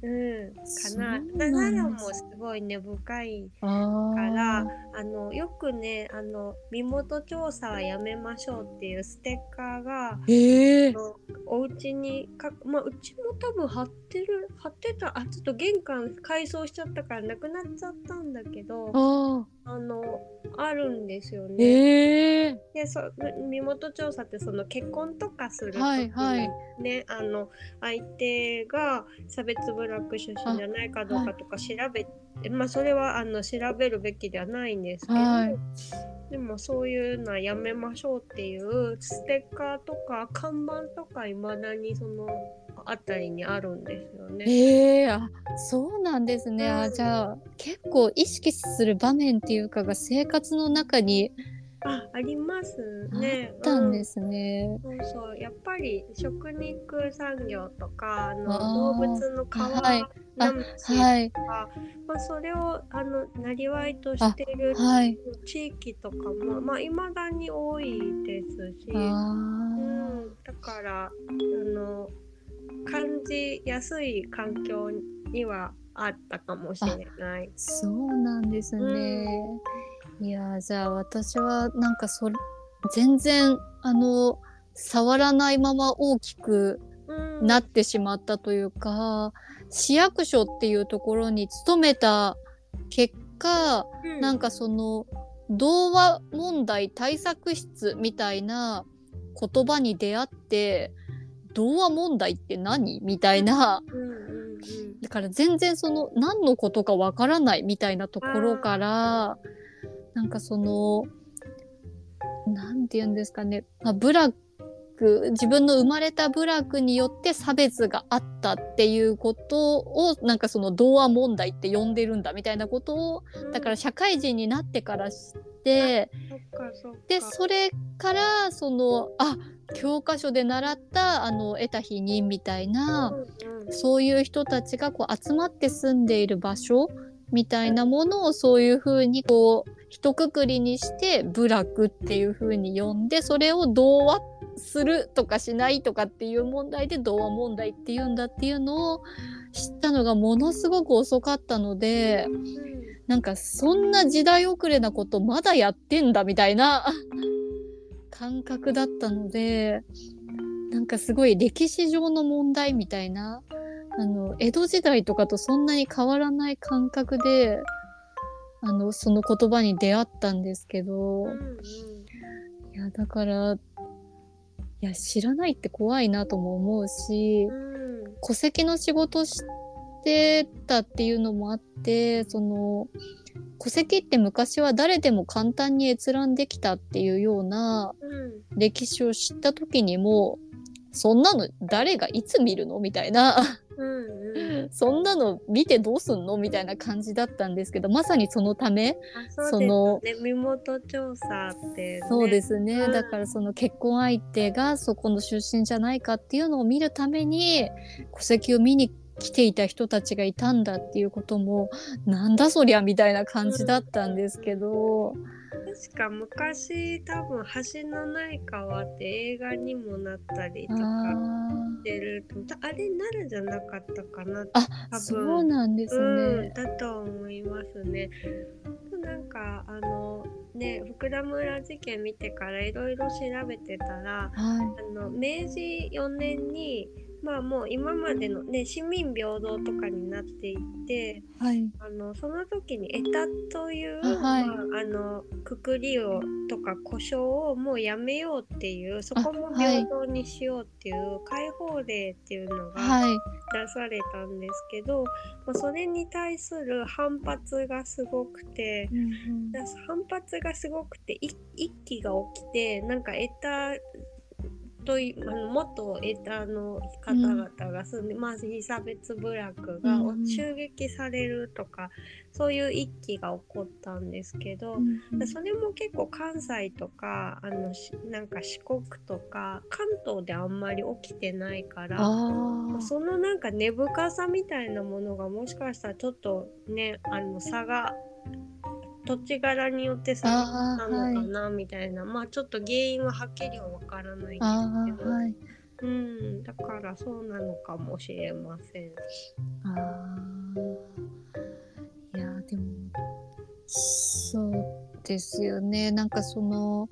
うん、かな。奈良もすごい根深いあからー。あのよくねあの身元調査はやめましょうっていうステッカーがへえあのお家にかまあうちも多分貼ってる貼ってたあちょっと玄関改装しちゃったからなくなっちゃったんだけどああのあるんですよーね。へえでそ身元調査ってその結婚とかする時にはいはい。ねあの相手が差別部落出身じゃないかどうかとか調べて、まあそれはあの調べるべきではないんですけど、はいでもそういうのはやめましょうっていうステッカーとか看板とかいまだにその辺りにあるんですよね。へえあそうなんですね、あうん。じゃあ結構意識する場面っていうかが生活の中にあありますね。あったんですね。うんそうそうやっぱり食肉産業とかあの動物の皮はいはい。まあ、それをあのなりわいとしているはい。地域とかもまあ、未だに多いですし、あうあ。ん、だからあの感じやすい環境にはあったかもしれない。そうなんですね。いやーじゃあ私はなんかそれ全然あの触らないまま大きくうん。なってしまったというか、市役所っていうところに勤めた結果、うん。なんかその童話問題対策室みたいな言葉に出会って童話問題って何？みたいな。うんうんうん。だから全然その何のことかわからないみたいなところからなんかそのなんて言うんですかね、まあ、部落自分の生まれた部落によって差別があったっていうことをなんかその童話問題って呼んでるんだみたいなことをだから社会人になってから知ってでそれからそのあ教科書で習ったあの得た否認みたいな。そういう人たちがこう集まって住んでいる場所みたいなものをそういうふうにこう一括りにして部落っていうふうに呼んでそれを童話するとかしないとかっていう問題で童話問題っていうんだっていうのを知ったのがものすごく遅かったのでなんかそんな時代遅れなことまだやってんだみたいな (laughs) 感覚だったのでなんかすごい歴史上の問題みたいなあの江戸時代とかとそんなに変わらない感覚であのその言葉に出会ったんですけど、うんうん。いやだからいや知らないって怖いなとも思うしうん。戸籍の仕事してたっていうのもあってその戸籍って昔は誰でも簡単に閲覧できたっていうようなうん。歴史を知った時にもそんなの誰がいつ見るの？みたいな。うんうん (laughs) そんなの見てどうすんの？みたいな感じだったんですけどまさにそのためあそうですね。身元調査って、ね、そうですね、うん。だからその結婚相手がそこの出身じゃないかっていうのを見るために戸籍を見に来ていた人たちがいたんだっていうこともなんだそりゃみたいな感じだったんですけど、確か昔多分橋のない川って映画にもなったりとあかー。してるとあれ奈良じゃなかったかな？あ多分。そうなんですうん、ね。だと思いますね。なんかあのね福田村事件見てからいろいろ調べてたらはあの明治4年にまあもう今までのね市民平等とかになっていていはい。あのその時に「エタ」という、あはい。まあ、あのくくりをとか故障をもうやめようっていうそこも平等にしようっていう解放令っていうのがはい。出されたんですけど、まあ、それに対する反発がすごくて。うんうん。だ反発がすごくてい一気が起きてなんかエタといあの元エタの方々が住んで、まあ被差別部落がうんうん襲撃されるとか、そういう一気が起こったんですけど、うんそれも結構関西とかあのしなんか四国とか関東であんまり起きてないから。そのなんか根深さみたいなものがもしかしたらちょっとねあの差が土地柄によって差があったのかなみたいな、まあちょっと原因ははっきりはわからないけど、ーはい。うんだからそうなのかもしれません。あー。いやでもそうですよね。なんかその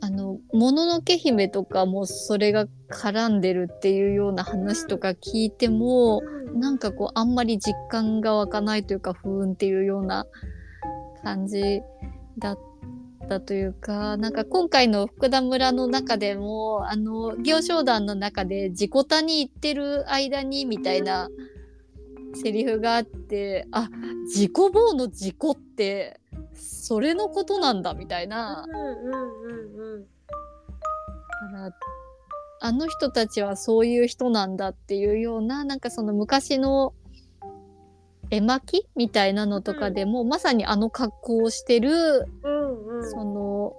あの「もののけ姫」とかもそれが絡んでるっていうような話とか聞いてもなんかこうあんまり実感が湧かないというか不運っていうような感じだったというかなんか今回の福田村の中でもあの行商団の中で自己田に行ってる間にみたいなセリフがあってあ自己棒の自己ってそれのことなんだみたいな。あの人たちはそういう人なんだっていうようななんかその昔の絵巻みたいなのとかでも、まさにあの格好をしてるうんうん。その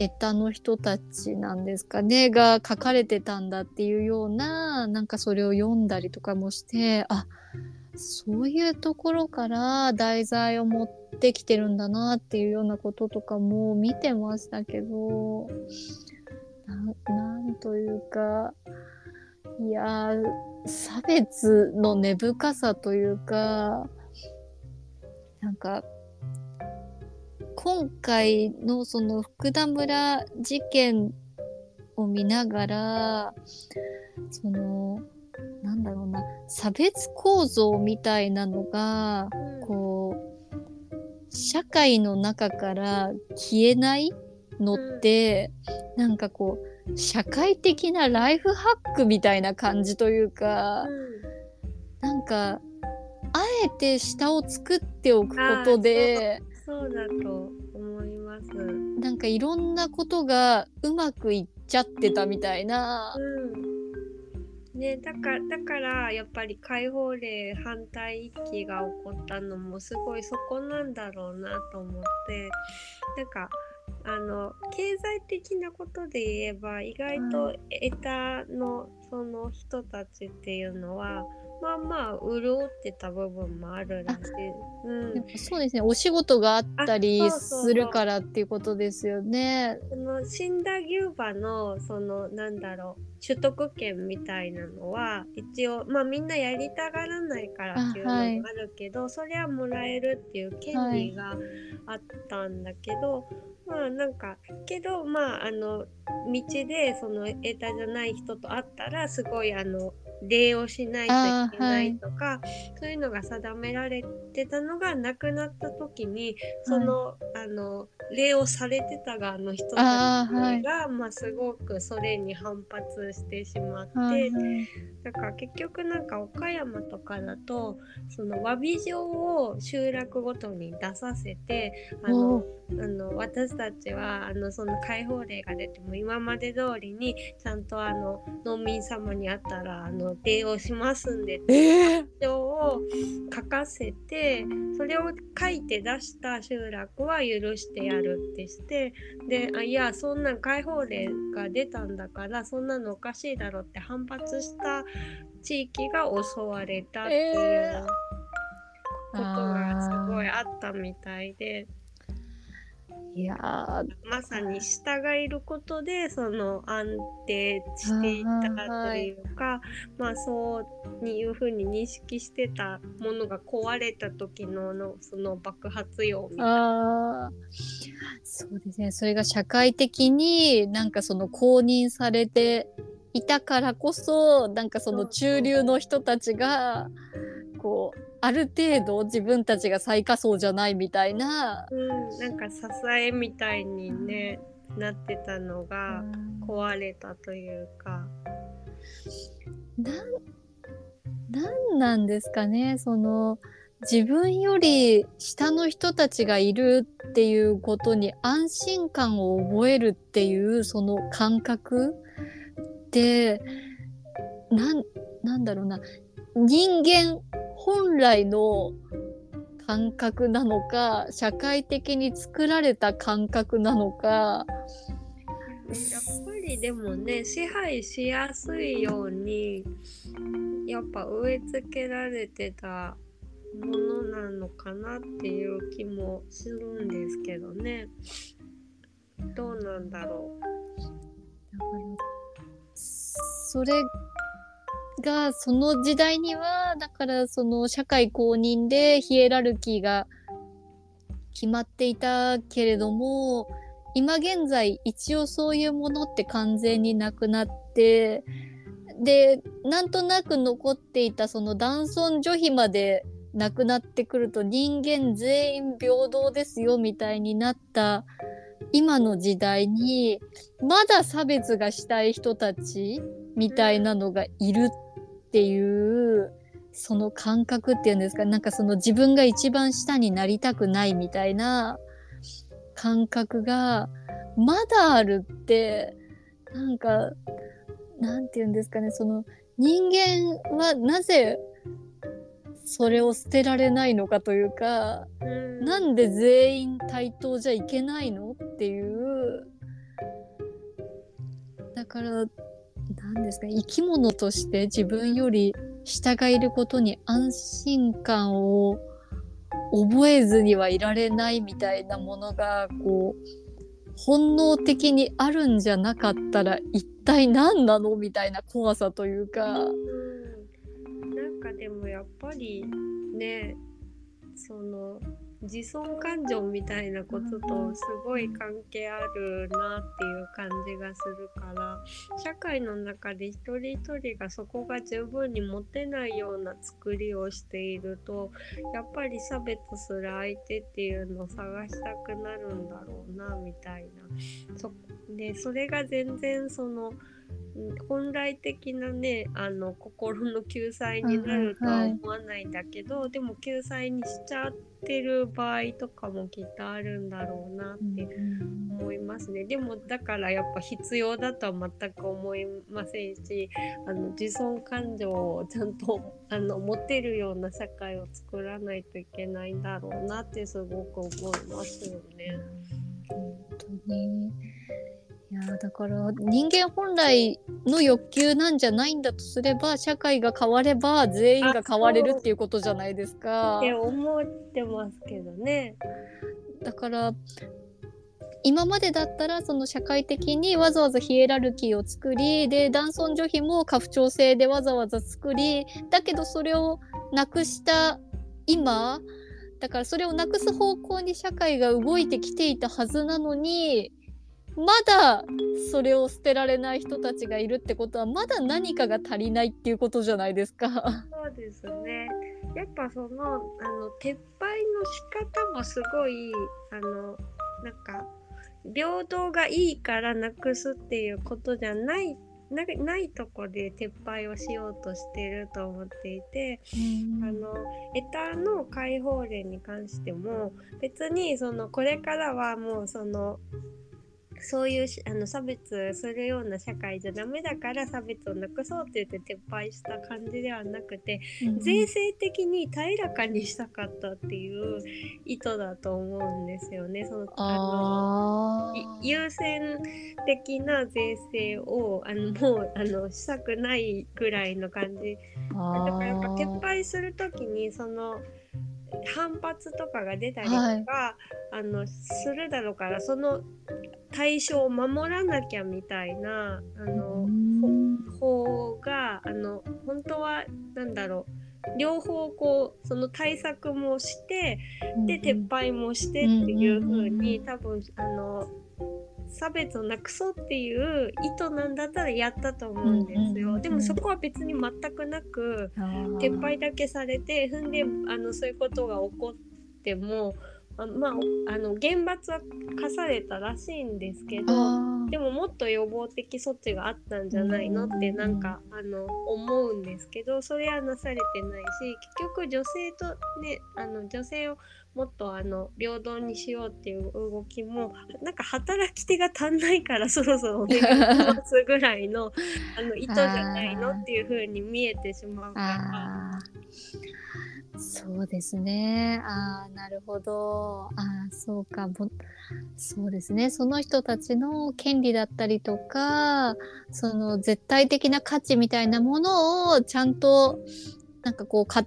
エタの人たちなんですかねが書かれてたんだっていうようななんかそれを読んだりとかもしてあそういうところから題材を持ってきてるんだなっていうようなこととかも見てましたけどななんというかいやー差別の根深さというかなんか今回のその福田村事件を見ながらそのなんだろうな差別構造みたいなのがこう社会の中から消えないのって、なんかこう社会的なライフハックみたいな感じというか、なんかあえて下を作っておくことでそうだと思います。なんかいろんなことがうまくいっちゃってたみたいな。うん。ね、だからだからやっぱり解放令反対一揆が起こったのもすごいそこなんだろうなと思ってなんかあの経済的なことで言えば意外とエタのその人たちっていうのはまあまあ潤ってた部分もあるらしい。うん。でもそうですね。お仕事があったりするからっていうことですよね。その死んだ牛馬のそのなんだろう取得権みたいなのは一応まあみんなやりたがらないからっていうのもあるけど、それはもらえるっていう権利があったんだけど、まあなんかけどまああの道でそのエタじゃない人と会ったらすごいあの礼をしないといけないとか、そういうのが定められてたのがなくなった時にその、あの礼をされてた側の人たちあーはい。が、まあ、すごくそれに反発してしまって、はいはい。だから結局なんか岡山とかだとその詫び状を集落ごとに出させてあのおあの私たちはあのその解放令が出ても今まで通りにちゃんとあの農民様に会ったらあの礼をしますんでえー、書を書かせてそれを書いて出した集落は許してやるってしてであいやそんなん解放令が出たんだからそんなのおかしいだろって反発した地域が襲われたっていうえーことがすごいあったみたいで。いやー。まさに従えることでその安定していたというか、まあそういうふうに認識してたものが壊れた時ののその爆発用みたいな。そうですね。それが社会的になんかその公認されていたからこそなんかその中流の人たちがこうある程度自分たちが最下層じゃないみたいな。うん、なんか支えみたいにねなってたのが壊れたというか。なんなんですかねその自分より下の人たちがいるっていうことに安心感を覚えるっていうその感覚ってなんなんだろうな人間本来の感覚なのか社会的に作られた感覚なのか。やっぱりでもね支配しやすいようにやっぱ植え付けられてたものなのかなっていう気もするんですけどね。どうなんだろだからそれがその時代にはだからその社会公認でヒエラルキーが決まっていたけれども今現在一応そういうものって完全になくなってでなんとなく残っていたその男尊女卑までなくなってくると人間全員平等ですよみたいになった今の時代にまだ差別がしたい人たちみたいなのがいるっていうその感覚っていうんですかなんかその自分が一番下になりたくないみたいな感覚がまだあるってなんかなんて言うんですかねその人間はなぜそれを捨てられないのかというかう。うんなんで全員対等じゃいけないのっていうだから何ですか？生き物として自分より下がいることに安心感を覚えずにはいられないみたいなものがこう本能的にあるんじゃなかったら一体何なのみたいな怖さというか。うん、なんかでもやっぱりねその自尊感情みたいなこととすごい関係あるなっていう感じがするから社会の中で一人一人がそこが十分に持てないような作りをしているとやっぱり差別する相手っていうのを探したくなるんだろうなみたいな。そでそれが全然その本来的なねあの心の救済になるとは思わないんだけど、でも救済にしちゃってる場合とかもきっとあるんだろうなって思いますね。でもだからやっぱ必要だとは全く思いませんしあの自尊感情をちゃんとあの持てるような社会を作らないといけないんだろうなってすごく思いますよね。本当にいやだから人間本来の欲求なんじゃないんだとすれば社会が変われば全員が変われるっていうことじゃないですか。って思ってますけどね。だから今までだったらその社会的にわざわざヒエラルキーを作りで男尊女卑も家父長制でわざわざ作りだけどそれをなくした今だからそれをなくす方向に社会が動いてきていたはずなのにまだそれを捨てられない人たちがいるってことはまだ何かが足りないっていうことじゃないですか。そうですね。やっぱそのあの撤廃の仕方もすごいあのなんか平等がいいからなくすっていうことじゃないなないとこで撤廃をしようとしてると思っていて、あのエタの解放令に関しても別にそのこれからはもうそのそういうあの差別するような社会じゃダメだから差別をなくそうって言って撤廃した感じではなくて、うん、税制的に平らかにしたかったっていう意図だと思うんですよね。そのあの優先的な税制をあのもうあのしたくないぐらいの感じ。だからやっぱ撤廃する時にその反発とかが出たりとか、はい、あのするだろうからその対象を守らなきゃみたいなあの法があの本当は何だろう両方こうその対策もしてで撤廃もしてっていう風に多分あの差別をなくそうっていう意図なんだったらやったと思うんですよ。でもそこは別に全くなく撤廃だけされて踏んであのそういうことが起こってもあまああの厳罰は課されたらしいんですけどでももっと予防的措置があったんじゃないのってなんかあの思うんですけどそれはなされてないし結局女性とねあの女性をもっとあの平等にしようっていう動きもなんか働き手が足んないから (laughs) そろそろお願いしますぐらいのあの意図じゃないのっていう風に見えてしまうから。そうですね。ああ、なるほど。ああ、そうか。そうですね。その人たちの権利だったりとか、その絶対的な価値みたいなものをちゃんと、なんかこう、か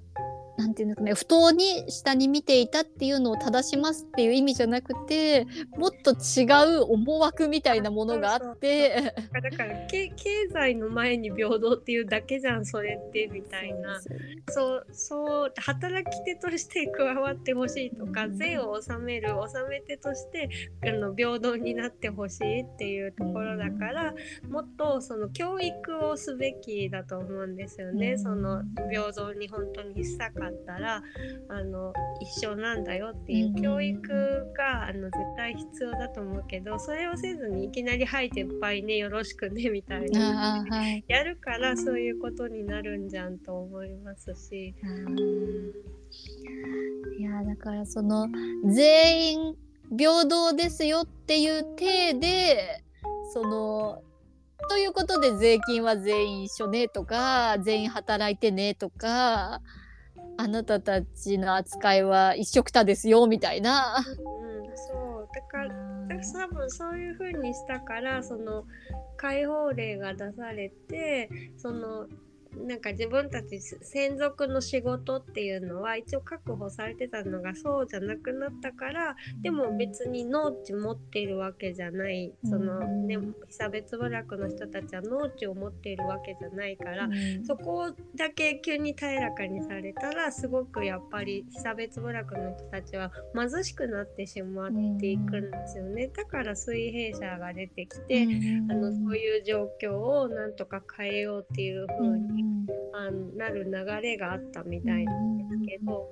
なんていうんですかね不当に下に見ていたっていうのを正しますっていう意味じゃなくてもっと違う思惑みたいなものがあって。だから経済の前に平等っていうだけじゃんそれってみたいな。そうそう働き手として加わってほしいとか、うん、税を納める納め手としてあの平等になってほしいっていうところだから、うん、もっとその教育をすべきだと思うんですよね、うん、その平等に本当にしたかったらあの一緒なんだよっていう教育があの絶対必要だと思うけどそれをせずにいきなり「はい撤廃ねよろしくね」みたいな、はい、やるからそういうことになるんじゃんと思いますし。いやだからその全員平等ですよっていう体でそのということで税金は全員一緒ねとか全員働いてねとかあなたたちの扱いは一緒くたですよみたいな。うん、そうだから多分そういう風にしたからその解放令が出されてそのなんか自分たち専属の仕事っていうのは一応確保されてたのがそうじゃなくなったからでも別に農地持っているわけじゃない。そのね被差別部落の人たちは農地を持っているわけじゃないからそこだけ急に平らかにされたらすごくやっぱり被差別部落の人たちは貧しくなってしまっていくんですよね。だから水平社が出てきてあのそういう状況をなんとか変えようっていう風にあなる流れがあったみたいなんですけど、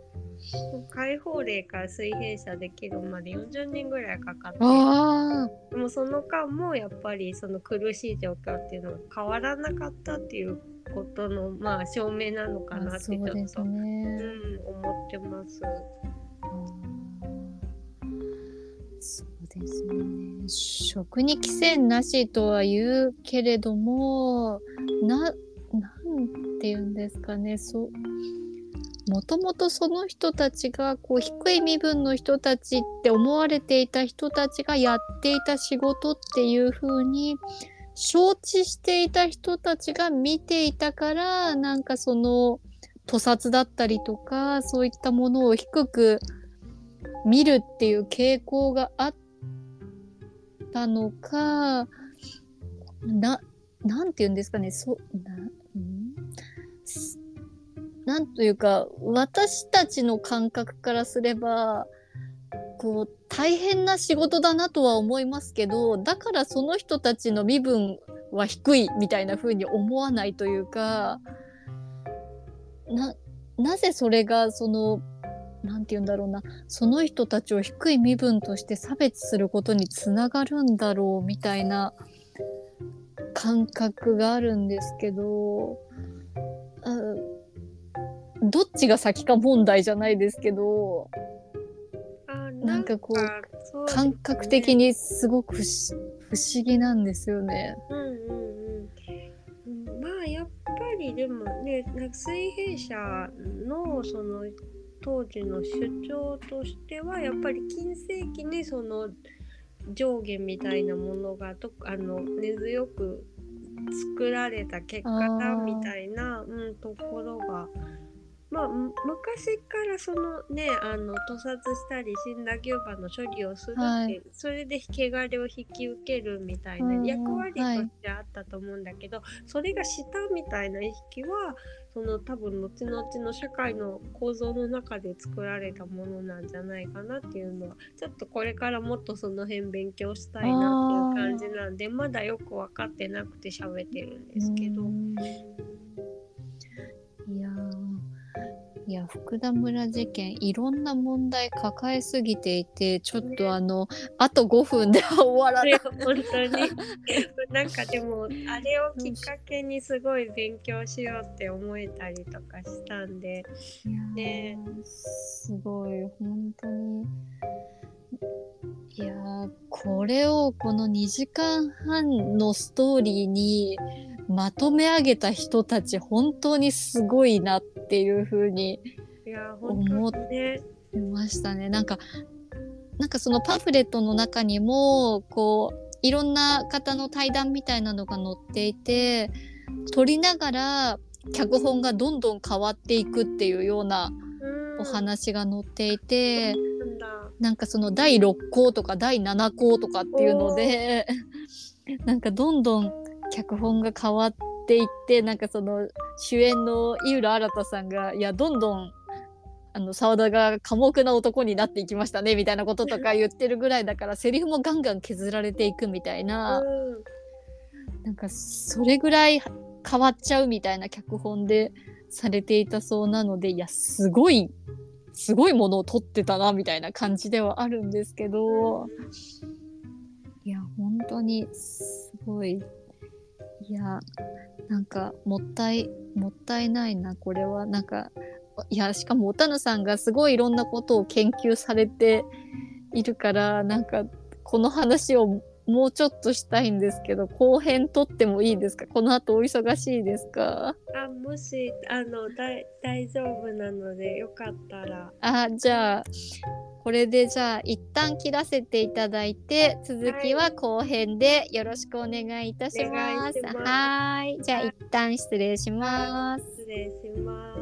解放令から水平社できるまで40年ぐらいかかってでもその間もやっぱりその苦しい状況っていうのが変わらなかったっていうことのまあ証明なのかなってちょっと、ね、うん、思ってます。そうですね。食に規制なしとは言うけれどもななんて言うんですかね。そう。もともとその人たちがこう低い身分の人たちって思われていた人たちがやっていた仕事っていう風に承知していた人たちが見ていたからなんかその屠殺だったりとかそういったものを低く見るっていう傾向があったのかななんて言うんですかね。そなん？なんというか私たちの感覚からすればこう大変な仕事だなとは思いますけどだからその人たちの身分は低いみたいな風に思わないというかななぜそれがその何て言うんだろうなその人たちを低い身分として差別することにつながるんだろうみたいな感覚があるんですけどどっちが先か問題じゃないですけどなんかこう、ね、感覚的にすごく不思議なんですよね。うんうんうん、まあやっぱりでもね水平社のその当時の主張としてはやっぱり近世紀にその上下みたいなものがとあの根強く作られた結果だみたいな、うん、ところがまあ、昔からそのねあの屠殺したり死んだ牛馬の処理をするって、はい、それで汚れを引き受けるみたいな役割としてあったと思うんだけど、はい、それがしたみたいな意識はその多分後々の社会の構造の中で作られたものなんじゃないかなっていうのはちょっとこれからもっとその辺勉強したいなっていう感じなんでまだよく分かってなくて喋ってるんですけど。いやいや福田村事件いろんな問題抱えすぎていてちょっとあの、ね、あと5分では終わらない。本当に (laughs) なんかでもあれをきっかけにすごい勉強しようって思えたりとかしたんで。ね、すごい本当に。いやこれをこの2時間半のストーリーにまとめ上げた人たち本当にすごいなっていうふうに思ってましたね。なんかなんかそのパンフレットの中にもこういろんな方の対談みたいなのが載っていて撮りながら脚本がどんどん変わっていくっていうようなお話が載っていて、なんかその第6項とか第7項とかっていうので (laughs) なんかどんどん脚本が変わっていってなんかその主演の井浦新さんがいやどんどんあの澤田が寡黙な男になっていきましたねみたいなこととか言ってるぐらいだからセリフもガンガン削られていくみたいな、うん、なんかそれぐらい変わっちゃうみたいな脚本でされていたそうなのでいやすごいすごいものを撮ってたなみたいな感じではあるんですけどいや本当にすごいいやなんかもったいもったいないなこれは。なんかいやしかもおたぬさんがすごいいろんなことを研究されているからなんかこの話をもうちょっとしたいんですけど後編撮ってもいいですか？この後お忙しいですか？あもしあのだ大丈夫なのでよかったら。あじゃあここれでじゃあ一旦切らせていただいて続きは後編でよろしくお願いいたします。はーいじゃあ一旦失礼します。失礼します。